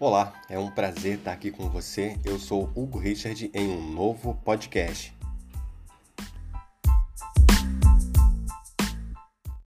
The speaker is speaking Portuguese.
Olá, é um prazer estar aqui com você. Eu sou Hugo Richard em um novo podcast.